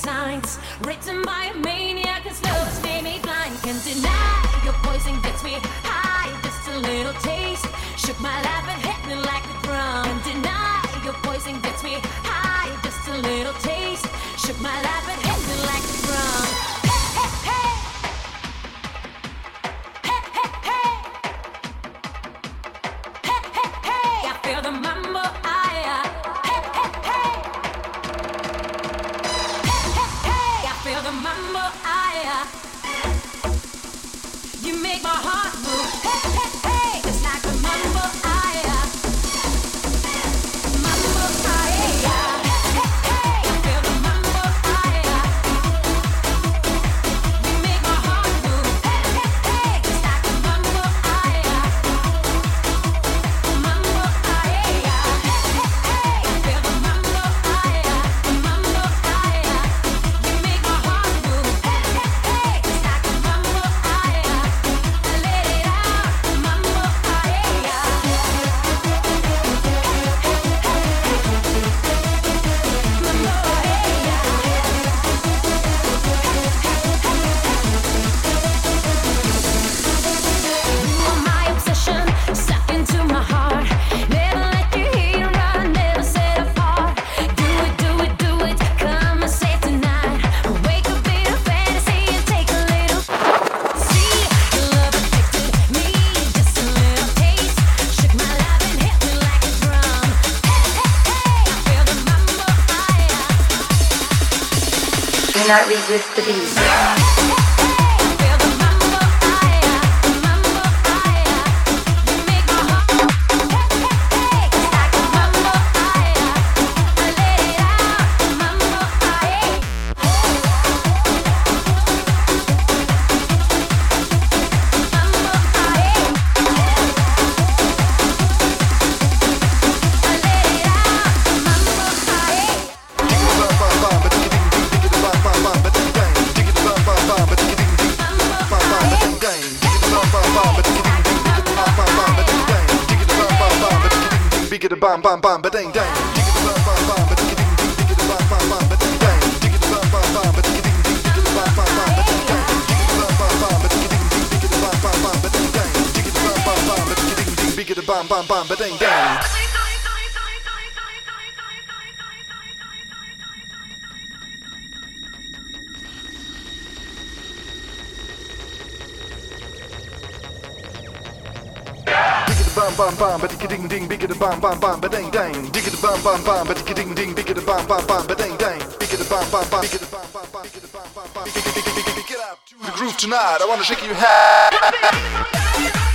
signs. Written by a maniac cause love's made me blind. Can't deny your poison gets me high. Just a little taste. Shook my life and hit me like bam bam bam ba ding dang. Bam bam bam ba ding dang. bam, but ding ding, bigger the bam bam bam, but dang dang, digger the bam bam bam, but ding ding, bigger the bam bam bam, but dang dang, bigger the bam bam bam, bigger the bam bam bam, bigger the bam bam bam, bigger the bam bam bam, bigger the groove tonight. I wanna shake your head.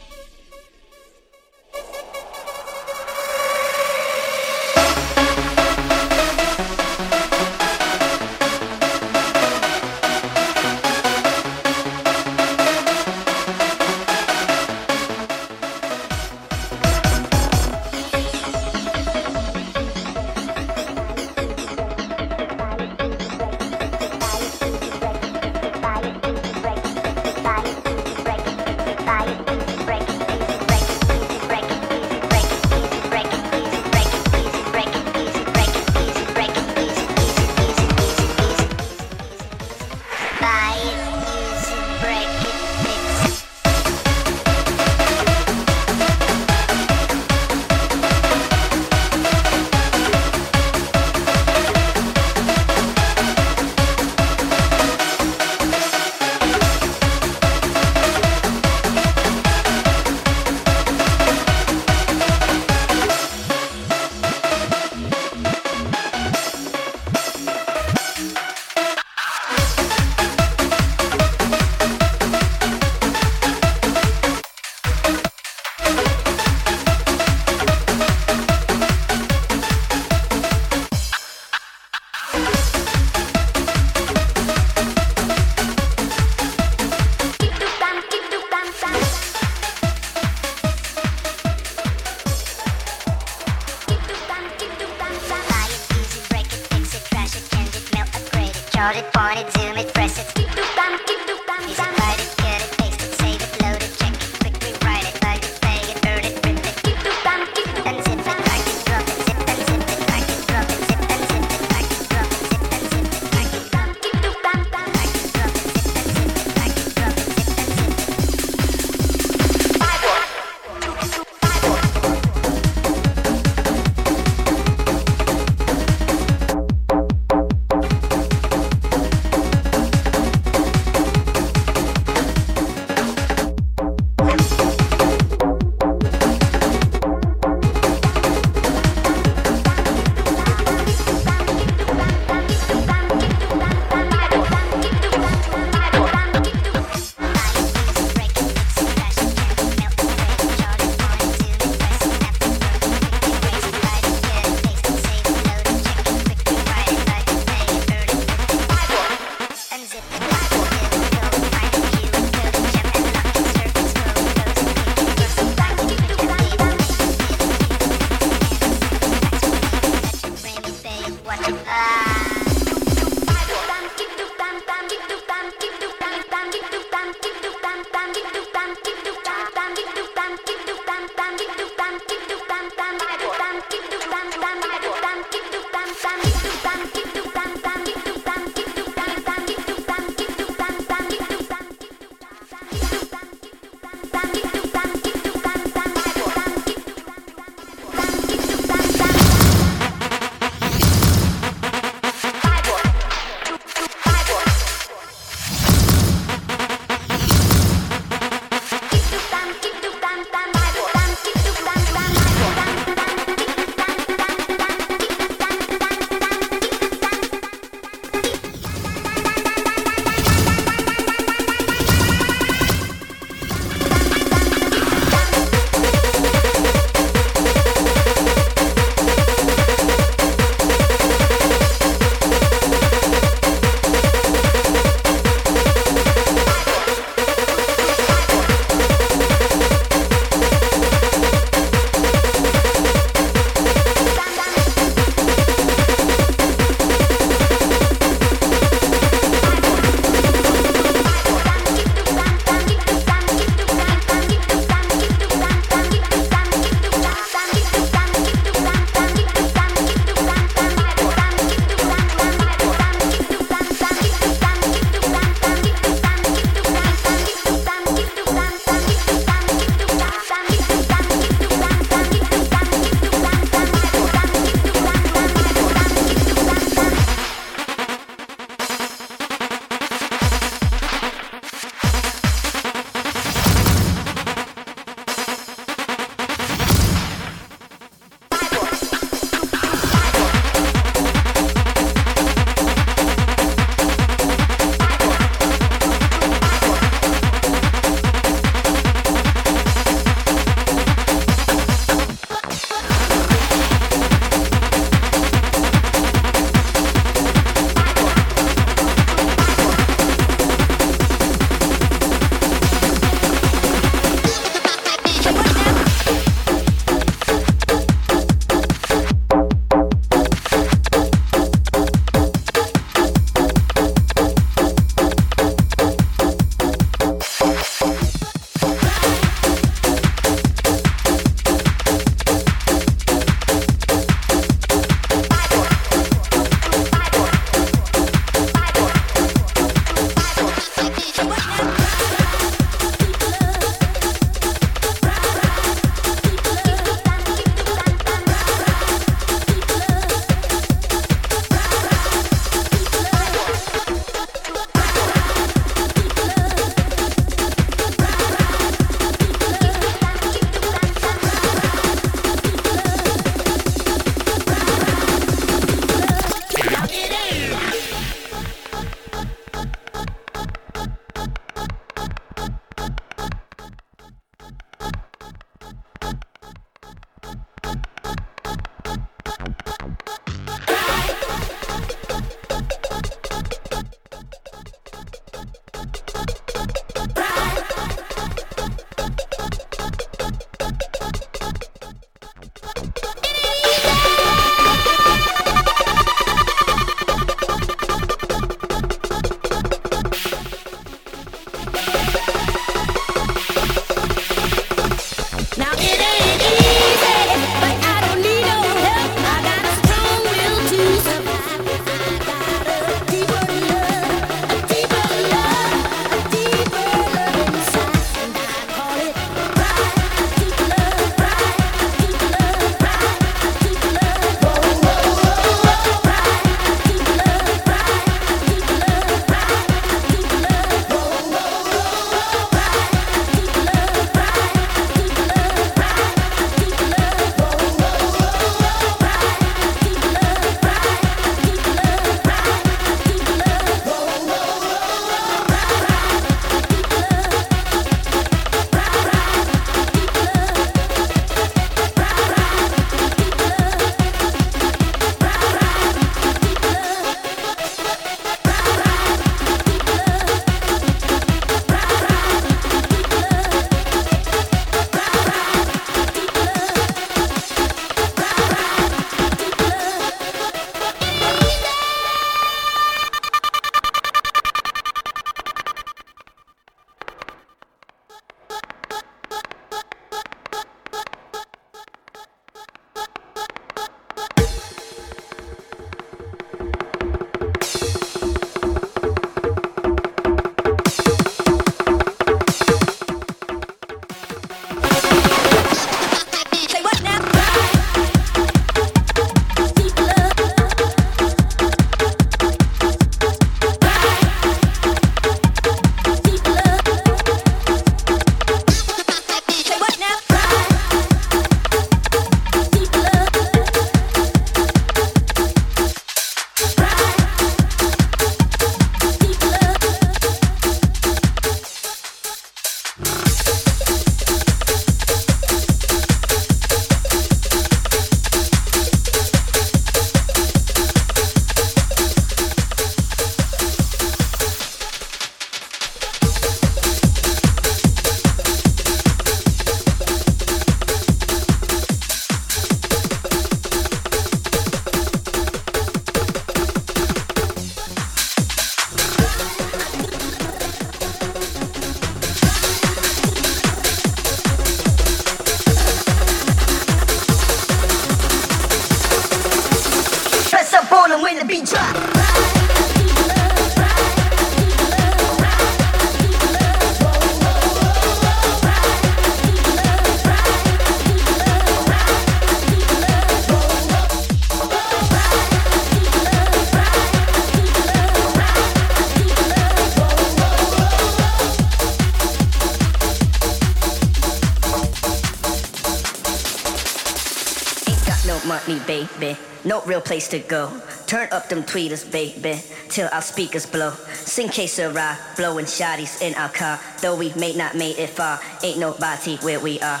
no real place to go. Turn up them tweeters, baby, till our speakers blow. Sing case arrive, blowing shotties in our car. Though we may not made it far, ain't nobody where we are.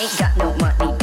Ain't got no money.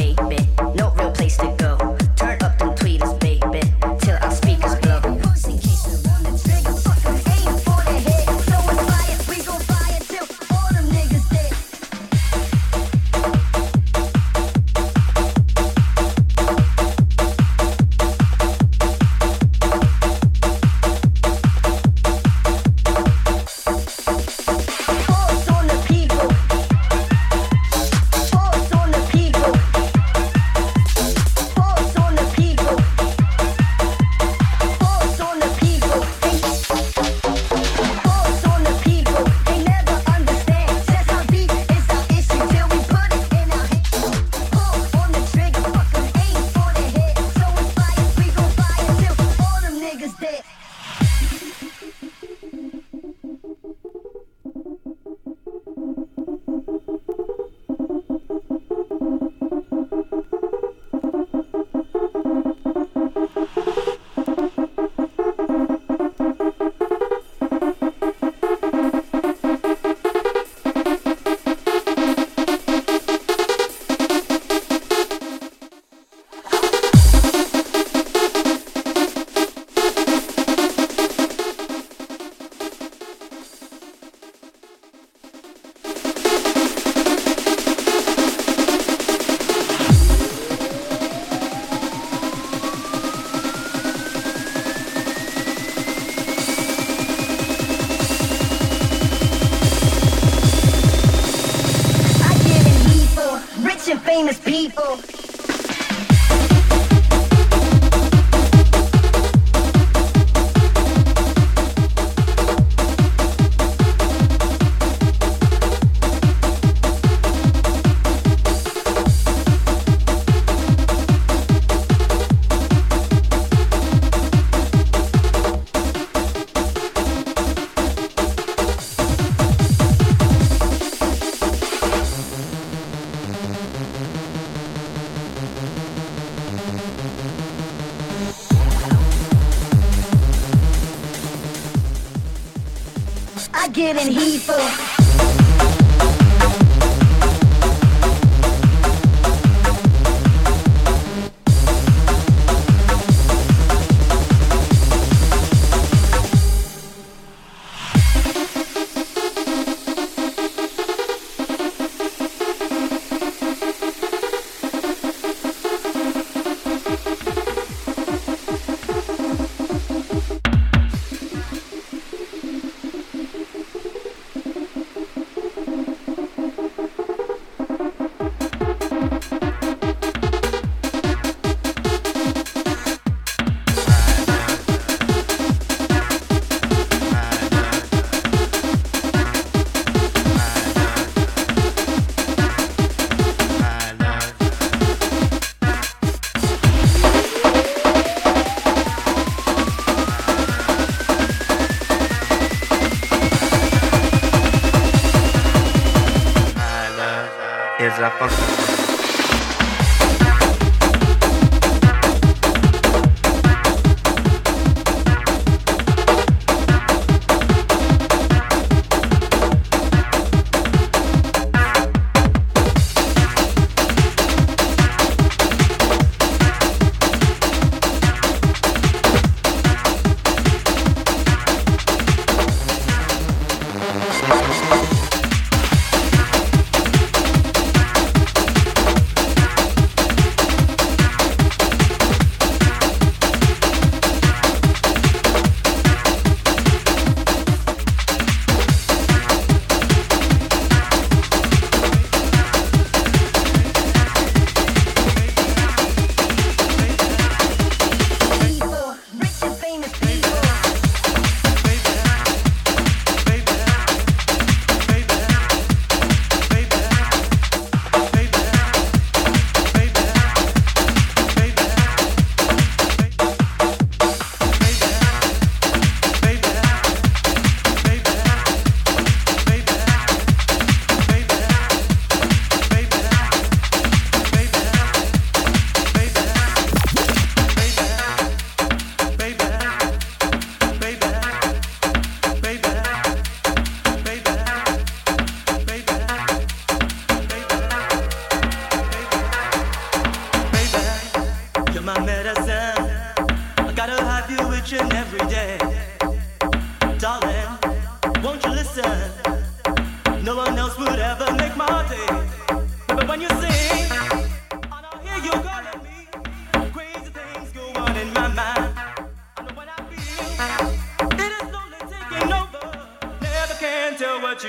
famous people.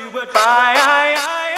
You would find. Oh,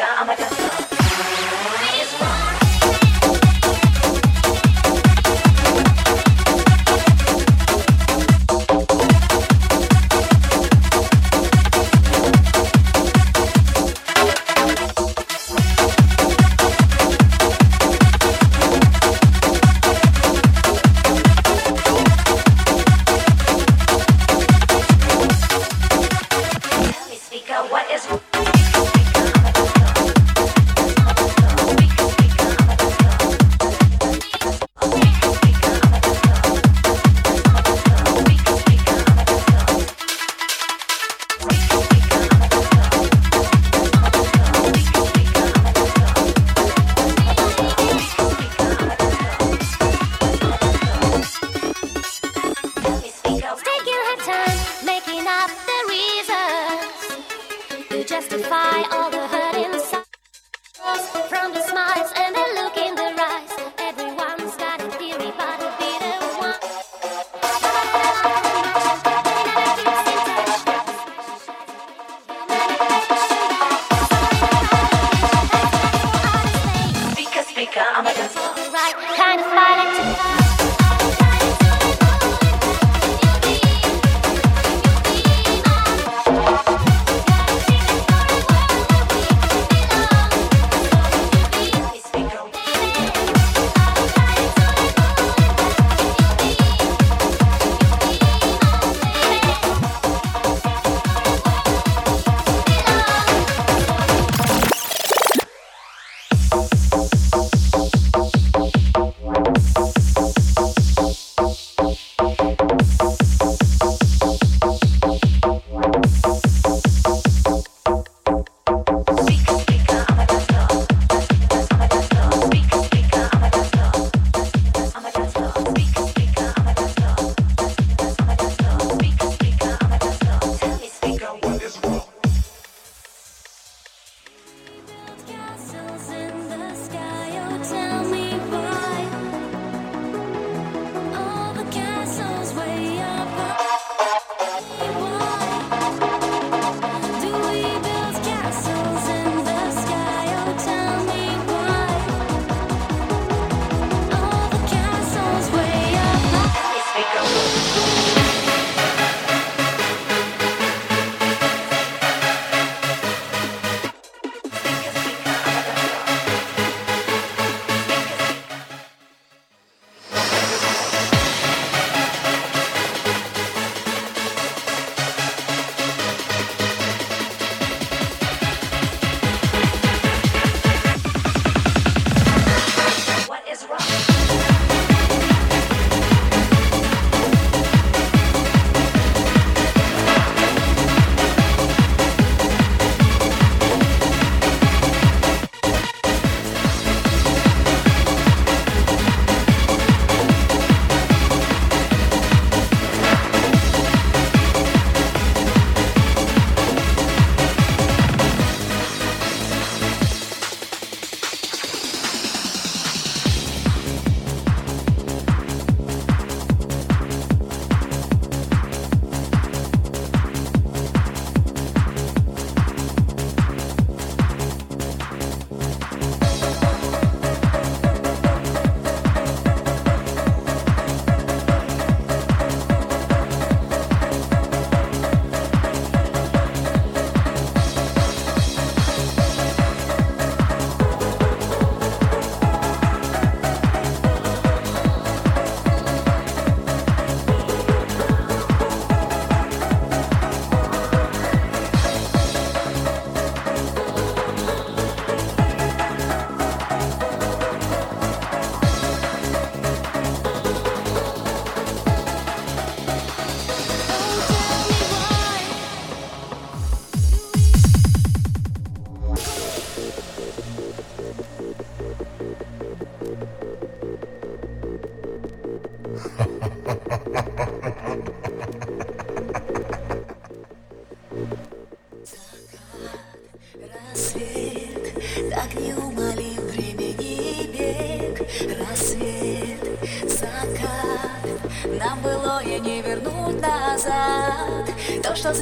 Ah, I'm a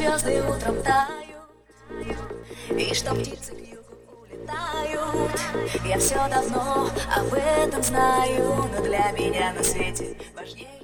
звезды утром тают, и что птицы к югу улетают. Я все давно об этом знаю, но для меня на свете важнее.